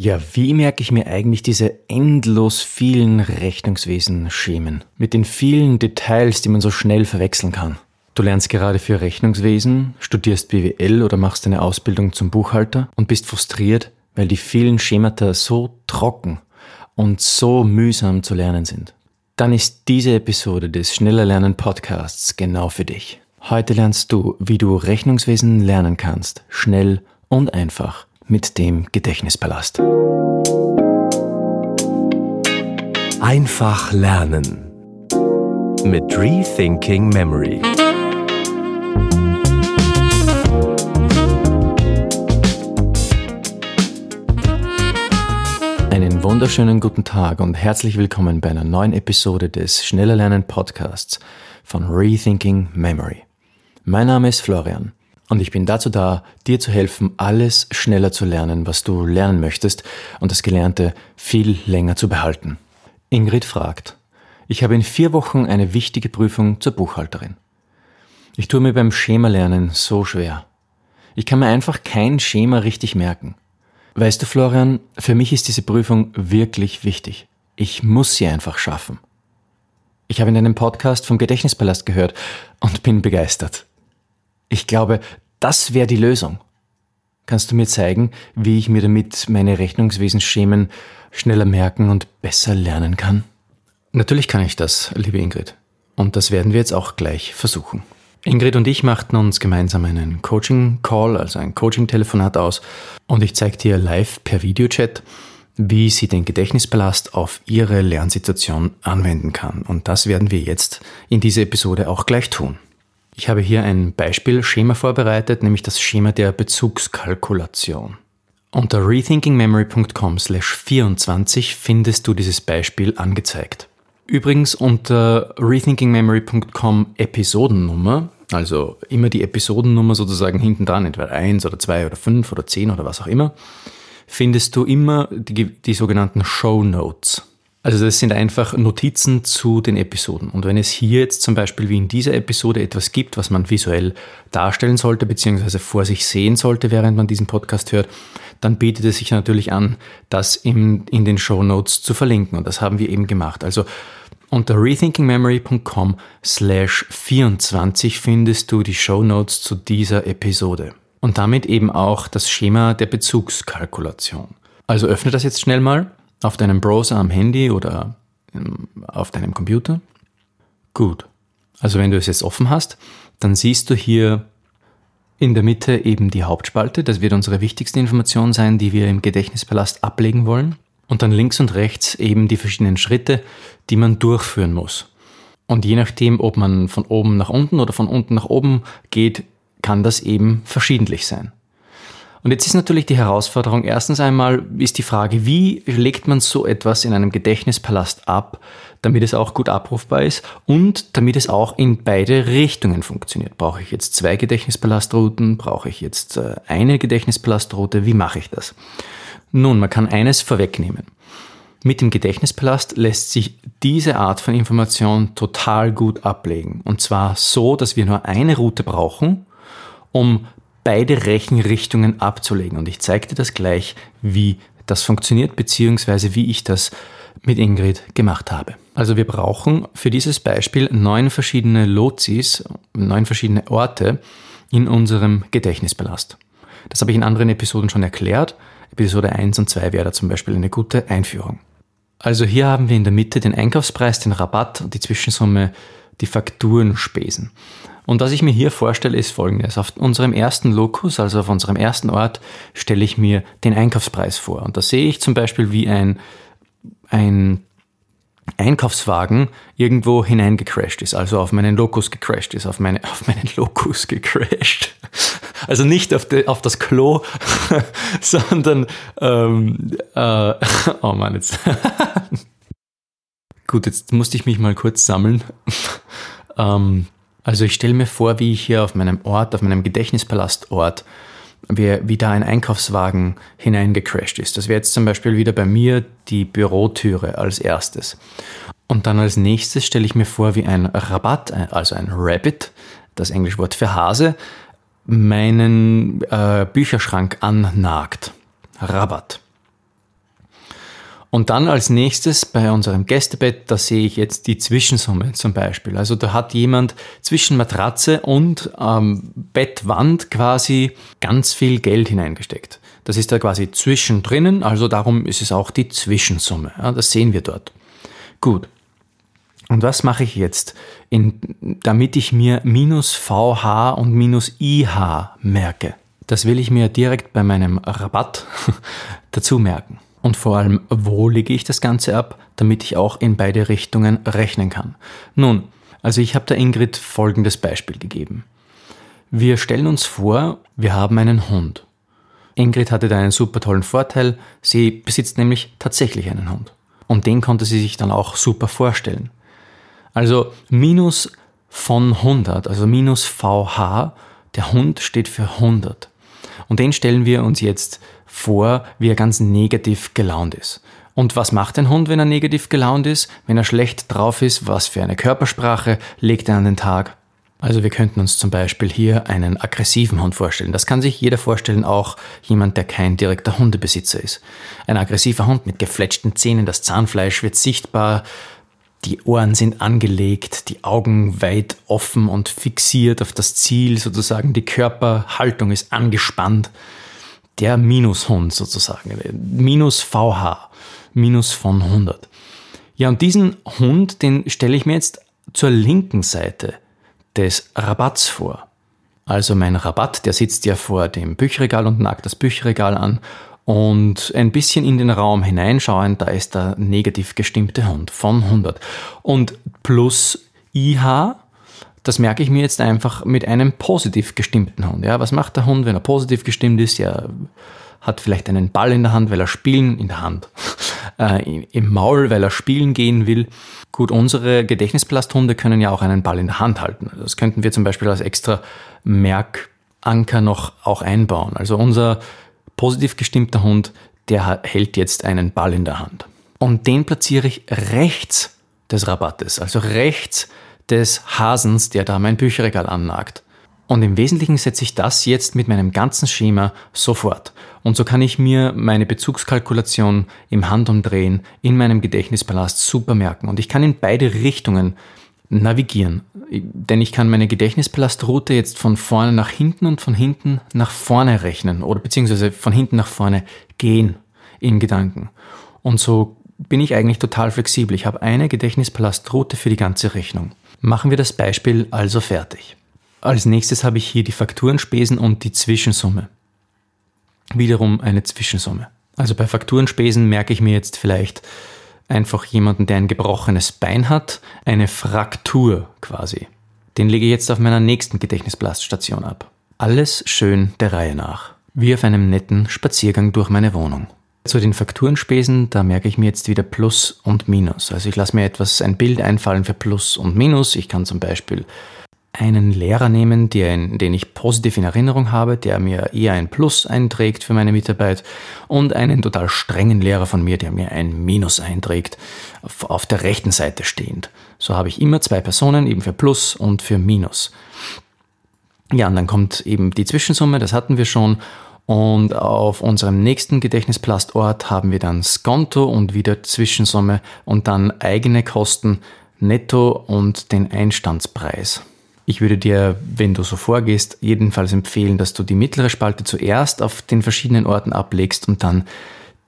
Ja, wie merke ich mir eigentlich diese endlos vielen Rechnungswesen-Schemen mit den vielen Details, die man so schnell verwechseln kann? Du lernst gerade für Rechnungswesen, studierst BWL oder machst eine Ausbildung zum Buchhalter und bist frustriert, weil die vielen Schemata so trocken und so mühsam zu lernen sind. Dann ist diese Episode des Schneller Lernen Podcasts genau für dich. Heute lernst du, wie du Rechnungswesen lernen kannst, schnell und einfach mit dem Gedächtnispalast. Einfach lernen mit Rethinking Memory. Einen wunderschönen guten Tag und herzlich willkommen bei einer neuen Episode des Schneller Lernen Podcasts von Rethinking Memory. Mein Name ist Florian und ich bin dazu da, dir zu helfen, alles schneller zu lernen, was du lernen möchtest und das Gelernte viel länger zu behalten. Ingrid fragt, ich habe in vier Wochen eine wichtige Prüfung zur Buchhalterin. Ich tue mir beim Schema lernen so schwer. Ich kann mir einfach kein Schema richtig merken. Weißt du, Florian, für mich ist diese Prüfung wirklich wichtig. Ich muss sie einfach schaffen. Ich habe in einem Podcast vom Gedächtnispalast gehört und bin begeistert. Ich glaube, das wäre die Lösung. Kannst du mir zeigen, wie ich mir damit meine Rechnungswesensschemen schneller merken und besser lernen kann? Natürlich kann ich das, liebe Ingrid. Und das werden wir jetzt auch gleich versuchen. Ingrid und ich machten uns gemeinsam einen Coaching-Call, also ein Coaching-Telefonat aus. Und ich zeige dir live per Videochat, wie sie den Gedächtnispalast auf ihre Lernsituation anwenden kann. Und das werden wir jetzt in dieser Episode auch gleich tun. Ich habe hier ein Beispielschema vorbereitet, nämlich das Schema der Bezugskalkulation. Unter rethinkingmemory.com slash 24 findest du dieses Beispiel angezeigt. Übrigens unter rethinkingmemory.com Episodennummer, also immer die Episodennummer sozusagen hinten dran, entweder 1 oder 2 oder 5 oder 10 oder was auch immer, findest du immer die, die sogenannten Show Notes. Also das sind einfach Notizen zu den Episoden. Und wenn es hier jetzt zum Beispiel wie in dieser Episode etwas gibt, was man visuell darstellen sollte, beziehungsweise vor sich sehen sollte, während man diesen Podcast hört, dann bietet es sich natürlich an, das in, in den Show Notes zu verlinken. Und das haben wir eben gemacht. Also unter rethinkingmemory.com slash 24 findest du die Show Notes zu dieser Episode. Und damit eben auch das Schema der Bezugskalkulation. Also öffne das jetzt schnell mal auf deinem Browser am Handy oder ähm, auf deinem Computer? Gut. Also wenn du es jetzt offen hast, dann siehst du hier in der Mitte eben die Hauptspalte. Das wird unsere wichtigste Information sein, die wir im Gedächtnispalast ablegen wollen. Und dann links und rechts eben die verschiedenen Schritte, die man durchführen muss. Und je nachdem, ob man von oben nach unten oder von unten nach oben geht, kann das eben verschiedentlich sein. Und jetzt ist natürlich die Herausforderung, erstens einmal ist die Frage, wie legt man so etwas in einem Gedächtnispalast ab, damit es auch gut abrufbar ist und damit es auch in beide Richtungen funktioniert. Brauche ich jetzt zwei Gedächtnispalastruuten? Brauche ich jetzt äh, eine Gedächtnispalastruute? Wie mache ich das? Nun, man kann eines vorwegnehmen. Mit dem Gedächtnispalast lässt sich diese Art von Information total gut ablegen. Und zwar so, dass wir nur eine Route brauchen, um beide Rechenrichtungen abzulegen. Und ich zeige dir das gleich, wie das funktioniert, beziehungsweise wie ich das mit Ingrid gemacht habe. Also wir brauchen für dieses Beispiel neun verschiedene Lotsis, neun verschiedene Orte in unserem Gedächtnispalast. Das habe ich in anderen Episoden schon erklärt. Episode 1 und 2 wäre da zum Beispiel eine gute Einführung. Also hier haben wir in der Mitte den Einkaufspreis, den Rabatt und die Zwischensumme, die Fakturenspesen. Und was ich mir hier vorstelle, ist folgendes. Auf unserem ersten Lokus, also auf unserem ersten Ort, stelle ich mir den Einkaufspreis vor. Und da sehe ich zum Beispiel, wie ein, ein Einkaufswagen irgendwo hineingecrashed ist, also auf meinen Lokus gecrashed ist, auf, meine, auf meinen Lokus gecrashed. Also nicht auf, de, auf das Klo, sondern ähm, äh, oh Mann, jetzt. Gut, jetzt musste ich mich mal kurz sammeln. ähm, also ich stelle mir vor, wie ich hier auf meinem Ort, auf meinem Gedächtnispalaszort, wie, wie da ein Einkaufswagen hineingecrashed ist. Das wäre jetzt zum Beispiel wieder bei mir die Bürotüre als erstes. Und dann als nächstes stelle ich mir vor, wie ein Rabatt, also ein Rabbit, das englische Wort für Hase, meinen äh, Bücherschrank annagt. Rabatt. Und dann als nächstes bei unserem Gästebett, da sehe ich jetzt die Zwischensumme zum Beispiel. Also da hat jemand zwischen Matratze und ähm, Bettwand quasi ganz viel Geld hineingesteckt. Das ist da quasi zwischendrin, also darum ist es auch die Zwischensumme. Ja, das sehen wir dort. Gut. Und was mache ich jetzt, in, damit ich mir minus VH und minus IH merke? Das will ich mir direkt bei meinem Rabatt dazu merken. Und vor allem, wo lege ich das Ganze ab, damit ich auch in beide Richtungen rechnen kann. Nun, also ich habe der Ingrid folgendes Beispiel gegeben. Wir stellen uns vor, wir haben einen Hund. Ingrid hatte da einen super tollen Vorteil, sie besitzt nämlich tatsächlich einen Hund. Und den konnte sie sich dann auch super vorstellen. Also minus von 100, also minus VH, der Hund steht für 100. Und den stellen wir uns jetzt vor, wie er ganz negativ gelaunt ist. Und was macht ein Hund, wenn er negativ gelaunt ist? Wenn er schlecht drauf ist, was für eine Körpersprache legt er an den Tag? Also wir könnten uns zum Beispiel hier einen aggressiven Hund vorstellen. Das kann sich jeder vorstellen, auch jemand, der kein direkter Hundebesitzer ist. Ein aggressiver Hund mit gefletschten Zähnen, das Zahnfleisch wird sichtbar, die Ohren sind angelegt, die Augen weit offen und fixiert auf das Ziel, sozusagen die Körperhaltung ist angespannt der Minushund sozusagen, minus VH, minus von 100. Ja, und diesen Hund, den stelle ich mir jetzt zur linken Seite des Rabatts vor. Also mein Rabatt, der sitzt ja vor dem Bücherregal und nagt das Bücherregal an und ein bisschen in den Raum hineinschauen, da ist der negativ gestimmte Hund von 100. Und plus IH, das merke ich mir jetzt einfach mit einem positiv gestimmten Hund. Ja, was macht der Hund, wenn er positiv gestimmt ist? Ja, hat vielleicht einen Ball in der Hand, weil er spielen in der Hand, äh, im Maul, weil er spielen gehen will. Gut, unsere Gedächtnisplasthunde können ja auch einen Ball in der Hand halten. Das könnten wir zum Beispiel als extra Merkanker noch auch einbauen. Also unser positiv gestimmter Hund, der hält jetzt einen Ball in der Hand. Und den platziere ich rechts des Rabattes, also rechts des Hasens, der da mein Bücherregal annagt. Und im Wesentlichen setze ich das jetzt mit meinem ganzen Schema sofort. Und so kann ich mir meine Bezugskalkulation im Handumdrehen in meinem Gedächtnispalast super merken. Und ich kann in beide Richtungen navigieren. Denn ich kann meine Gedächtnispalastroute jetzt von vorne nach hinten und von hinten nach vorne rechnen oder beziehungsweise von hinten nach vorne gehen in Gedanken. Und so bin ich eigentlich total flexibel. Ich habe eine Gedächtnispalastroute für die ganze Rechnung. Machen wir das Beispiel also fertig. Als nächstes habe ich hier die Fakturenspesen und die Zwischensumme. Wiederum eine Zwischensumme. Also bei Fakturenspesen merke ich mir jetzt vielleicht einfach jemanden, der ein gebrochenes Bein hat, eine Fraktur quasi. Den lege ich jetzt auf meiner nächsten Gedächtnisplaststation ab. Alles schön der Reihe nach. Wie auf einem netten Spaziergang durch meine Wohnung. Zu den Fakturenspesen, da merke ich mir jetzt wieder Plus und Minus. Also ich lasse mir etwas, ein Bild einfallen für Plus und Minus. Ich kann zum Beispiel einen Lehrer nehmen, der, den ich positiv in Erinnerung habe, der mir eher ein Plus einträgt für meine Mitarbeit und einen total strengen Lehrer von mir, der mir ein Minus einträgt, auf, auf der rechten Seite stehend. So habe ich immer zwei Personen, eben für Plus und für Minus. Ja, und dann kommt eben die Zwischensumme, das hatten wir schon, und auf unserem nächsten Gedächtnisplastort haben wir dann Skonto und wieder Zwischensumme und dann eigene Kosten netto und den Einstandspreis. Ich würde dir, wenn du so vorgehst, jedenfalls empfehlen, dass du die mittlere Spalte zuerst auf den verschiedenen Orten ablegst und dann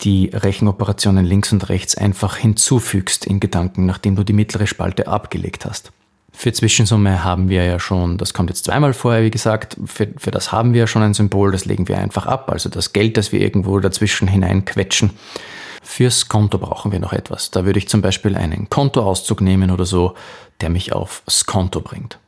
die Rechenoperationen links und rechts einfach hinzufügst in Gedanken, nachdem du die mittlere Spalte abgelegt hast. Für Zwischensumme haben wir ja schon, das kommt jetzt zweimal vorher, wie gesagt, für, für das haben wir ja schon ein Symbol, das legen wir einfach ab, also das Geld, das wir irgendwo dazwischen hineinquetschen. Fürs Konto brauchen wir noch etwas. Da würde ich zum Beispiel einen Kontoauszug nehmen oder so, der mich aufs Konto bringt.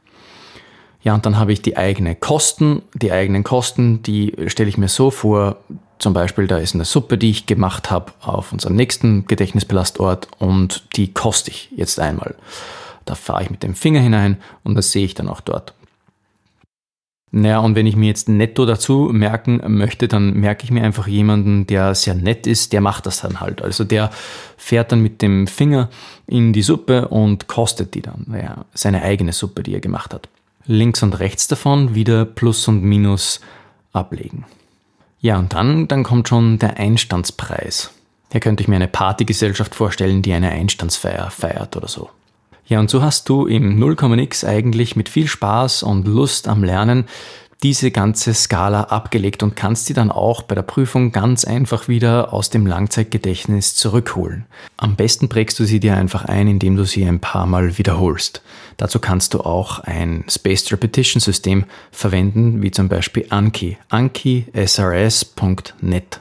Ja, und dann habe ich die eigenen Kosten. Die eigenen Kosten, die stelle ich mir so vor, zum Beispiel, da ist eine Suppe, die ich gemacht habe auf unserem nächsten Gedächtnisbelastort und die koste ich jetzt einmal. Da fahre ich mit dem Finger hinein und das sehe ich dann auch dort. Naja, und wenn ich mir jetzt netto dazu merken möchte, dann merke ich mir einfach jemanden, der sehr nett ist, der macht das dann halt. Also der fährt dann mit dem Finger in die Suppe und kostet die dann. Naja, seine eigene Suppe, die er gemacht hat. Links und rechts davon wieder Plus und Minus ablegen. Ja, und dann, dann kommt schon der Einstandspreis. Hier könnte ich mir eine Partygesellschaft vorstellen, die eine Einstandsfeier feiert oder so. Ja, und so hast du im 0,x eigentlich mit viel Spaß und Lust am Lernen diese ganze Skala abgelegt und kannst sie dann auch bei der Prüfung ganz einfach wieder aus dem Langzeitgedächtnis zurückholen. Am besten prägst du sie dir einfach ein, indem du sie ein paar Mal wiederholst. Dazu kannst du auch ein Spaced Repetition System verwenden, wie zum Beispiel Anki, ankisrs.net.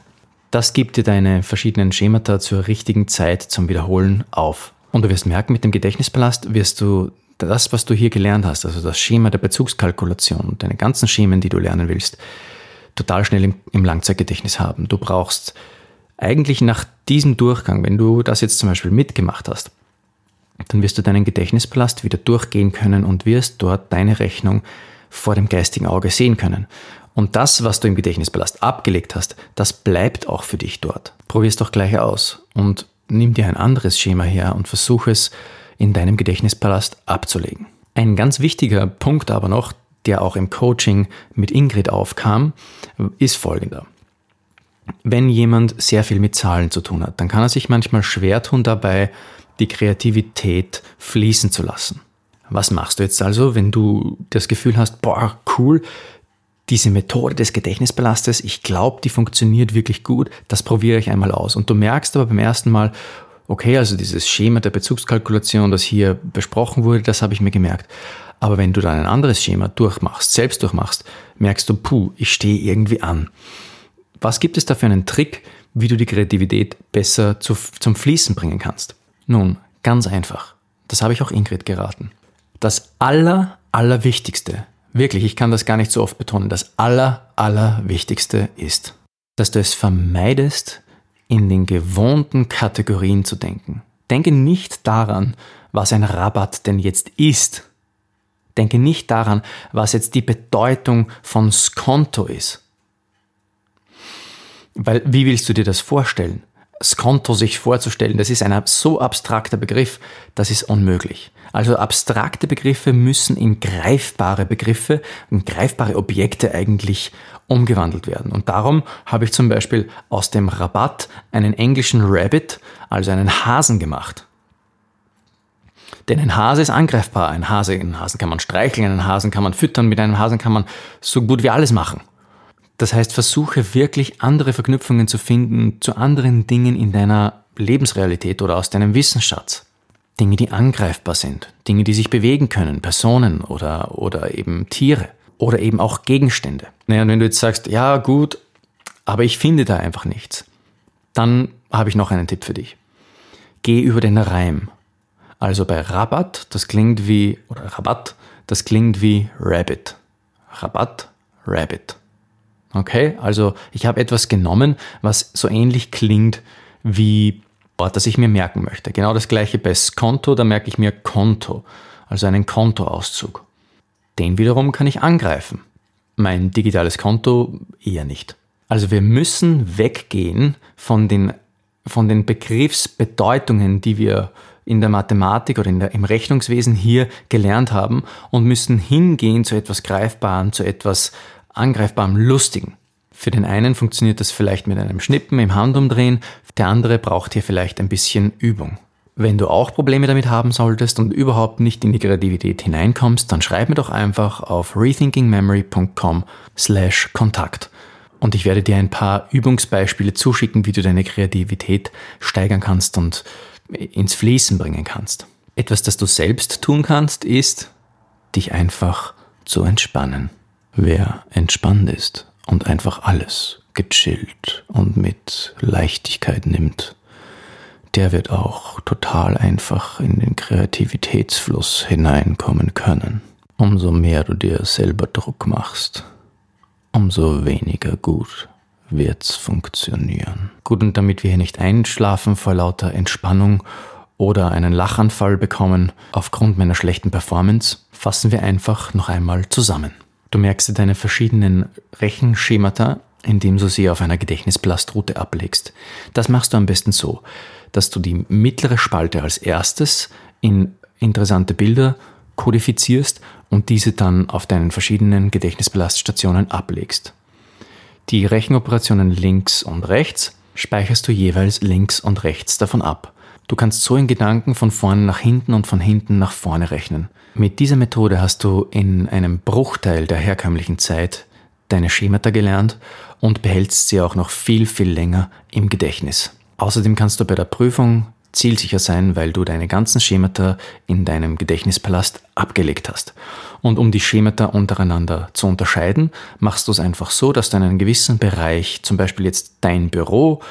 Das gibt dir deine verschiedenen Schemata zur richtigen Zeit zum Wiederholen auf. Und du wirst merken, mit dem Gedächtnispalast wirst du das, was du hier gelernt hast, also das Schema der Bezugskalkulation deine ganzen Schemen, die du lernen willst, total schnell im, im Langzeitgedächtnis haben. Du brauchst eigentlich nach diesem Durchgang, wenn du das jetzt zum Beispiel mitgemacht hast, dann wirst du deinen Gedächtnispalast wieder durchgehen können und wirst dort deine Rechnung vor dem geistigen Auge sehen können. Und das, was du im Gedächtnispalast abgelegt hast, das bleibt auch für dich dort. Probier es doch gleich aus und nimm dir ein anderes Schema her und versuch es in deinem Gedächtnispalast abzulegen. Ein ganz wichtiger Punkt aber noch, der auch im Coaching mit Ingrid aufkam, ist folgender. Wenn jemand sehr viel mit Zahlen zu tun hat, dann kann er sich manchmal schwer tun dabei, die Kreativität fließen zu lassen. Was machst du jetzt also, wenn du das Gefühl hast, boah, cool, diese Methode des Gedächtnisbelastes, ich glaube, die funktioniert wirklich gut, das probiere ich einmal aus. Und du merkst aber beim ersten Mal, okay, also dieses Schema der Bezugskalkulation, das hier besprochen wurde, das habe ich mir gemerkt. Aber wenn du dann ein anderes Schema durchmachst, selbst durchmachst, merkst du, puh, ich stehe irgendwie an. Was gibt es da für einen Trick, wie du die Kreativität besser zu, zum Fließen bringen kannst? Nun, ganz einfach. Das habe ich auch Ingrid geraten. Das aller, allerwichtigste, wirklich, ich kann das gar nicht so oft betonen, das aller, allerwichtigste ist, dass du es vermeidest, in den gewohnten Kategorien zu denken. Denke nicht daran, was ein Rabatt denn jetzt ist. Denke nicht daran, was jetzt die Bedeutung von Skonto ist. Weil, wie willst du dir das vorstellen? Skonto sich vorzustellen, das ist ein so abstrakter Begriff, das ist unmöglich. Also abstrakte Begriffe müssen in greifbare Begriffe, in greifbare Objekte eigentlich umgewandelt werden. Und darum habe ich zum Beispiel aus dem Rabatt einen englischen Rabbit, also einen Hasen gemacht. Denn ein Hase ist angreifbar. Ein Hase, einen Hasen kann man streicheln, einen Hasen kann man füttern, mit einem Hasen kann man so gut wie alles machen. Das heißt, versuche wirklich andere Verknüpfungen zu finden zu anderen Dingen in deiner Lebensrealität oder aus deinem Wissensschatz. Dinge, die angreifbar sind, Dinge, die sich bewegen können, Personen oder, oder eben Tiere oder eben auch Gegenstände. Naja, und wenn du jetzt sagst, ja gut, aber ich finde da einfach nichts, dann habe ich noch einen Tipp für dich. Geh über den Reim. Also bei Rabatt, das klingt wie, oder Rabatt, das klingt wie Rabbit. Rabatt, Rabbit. Okay, also ich habe etwas genommen, was so ähnlich klingt wie Wort, das ich mir merken möchte. Genau das gleiche bei Skonto, da merke ich mir Konto, also einen Kontoauszug. Den wiederum kann ich angreifen. Mein digitales Konto eher nicht. Also wir müssen weggehen von den, von den Begriffsbedeutungen, die wir in der Mathematik oder der, im Rechnungswesen hier gelernt haben und müssen hingehen zu etwas Greifbarem, zu etwas Angreifbarem, Lustigen. Für den einen funktioniert das vielleicht mit einem Schnippen im Handumdrehen, der andere braucht hier vielleicht ein bisschen Übung. Wenn du auch Probleme damit haben solltest und überhaupt nicht in die Kreativität hineinkommst, dann schreib mir doch einfach auf rethinkingmemory.com slash Kontakt. Und ich werde dir ein paar Übungsbeispiele zuschicken, wie du deine Kreativität steigern kannst und ins Fließen bringen kannst. Etwas, das du selbst tun kannst, ist, dich einfach zu entspannen. Wer entspannt ist und einfach alles gechillt und mit Leichtigkeit nimmt, der wird auch total einfach in den Kreativitätsfluss hineinkommen können. Umso mehr du dir selber Druck machst, umso weniger gut wird's funktionieren. Gut, und damit wir hier nicht einschlafen vor lauter Entspannung oder einen Lachanfall bekommen aufgrund meiner schlechten Performance, fassen wir einfach noch einmal zusammen. Du merkst deine verschiedenen Rechenschemata, indem du sie auf einer Gedächtnisblastroute ablegst. Das machst du am besten so, dass du die mittlere Spalte als erstes in interessante Bilder kodifizierst und diese dann auf deinen verschiedenen Gedächtnisbelaststationen ablegst. Die Rechenoperationen links und rechts speicherst du jeweils links und rechts davon ab. Du kannst so in Gedanken von vorne nach hinten und von hinten nach vorne rechnen. Mit dieser Methode hast du in einem Bruchteil der herkömmlichen Zeit deine Schemata gelernt und behältst sie auch noch viel, viel länger im Gedächtnis. Außerdem kannst du bei der Prüfung zielsicher sein, weil du deine ganzen Schemata in deinem Gedächtnispalast abgelegt hast. Und um die Schemata untereinander zu unterscheiden, machst du es einfach so, dass du in einem gewissen Bereich, zum Beispiel jetzt dein Büro,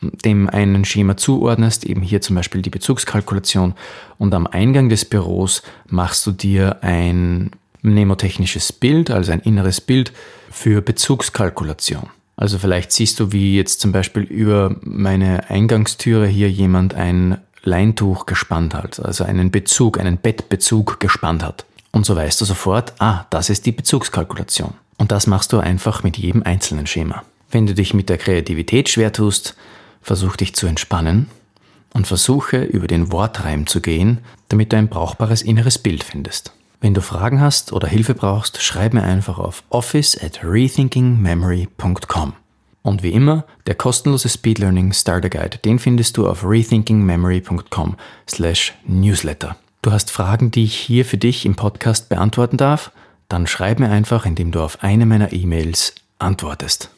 dem einen Schema zuordnest, eben hier zum Beispiel die Bezugskalkulation, und am Eingang des Büros machst du dir ein mnemotechnisches Bild, also ein inneres Bild für Bezugskalkulation. Also vielleicht siehst du, wie jetzt zum Beispiel über meine Eingangstüre hier jemand ein Leintuch gespannt hat, also einen Bezug, einen Bettbezug gespannt hat. Und so weißt du sofort, ah, das ist die Bezugskalkulation. Und das machst du einfach mit jedem einzelnen Schema. Wenn du dich mit der Kreativität schwer tust, versuch dich zu entspannen und versuche über den Wortreim zu gehen, damit du ein brauchbares inneres Bild findest. Wenn du Fragen hast oder Hilfe brauchst, schreib mir einfach auf office at rethinkingmemory.com. Und wie immer, der kostenlose Speed Learning Starter Guide, den findest du auf rethinkingmemory.com slash newsletter. Du hast Fragen, die ich hier für dich im Podcast beantworten darf? Dann schreib mir einfach, indem du auf eine meiner E-Mails antwortest.